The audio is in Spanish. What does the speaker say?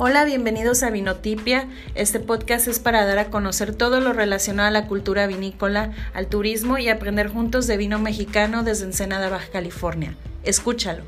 Hola, bienvenidos a Vinotipia. Este podcast es para dar a conocer todo lo relacionado a la cultura vinícola, al turismo y aprender juntos de vino mexicano desde Ensenada, Baja California. Escúchalo.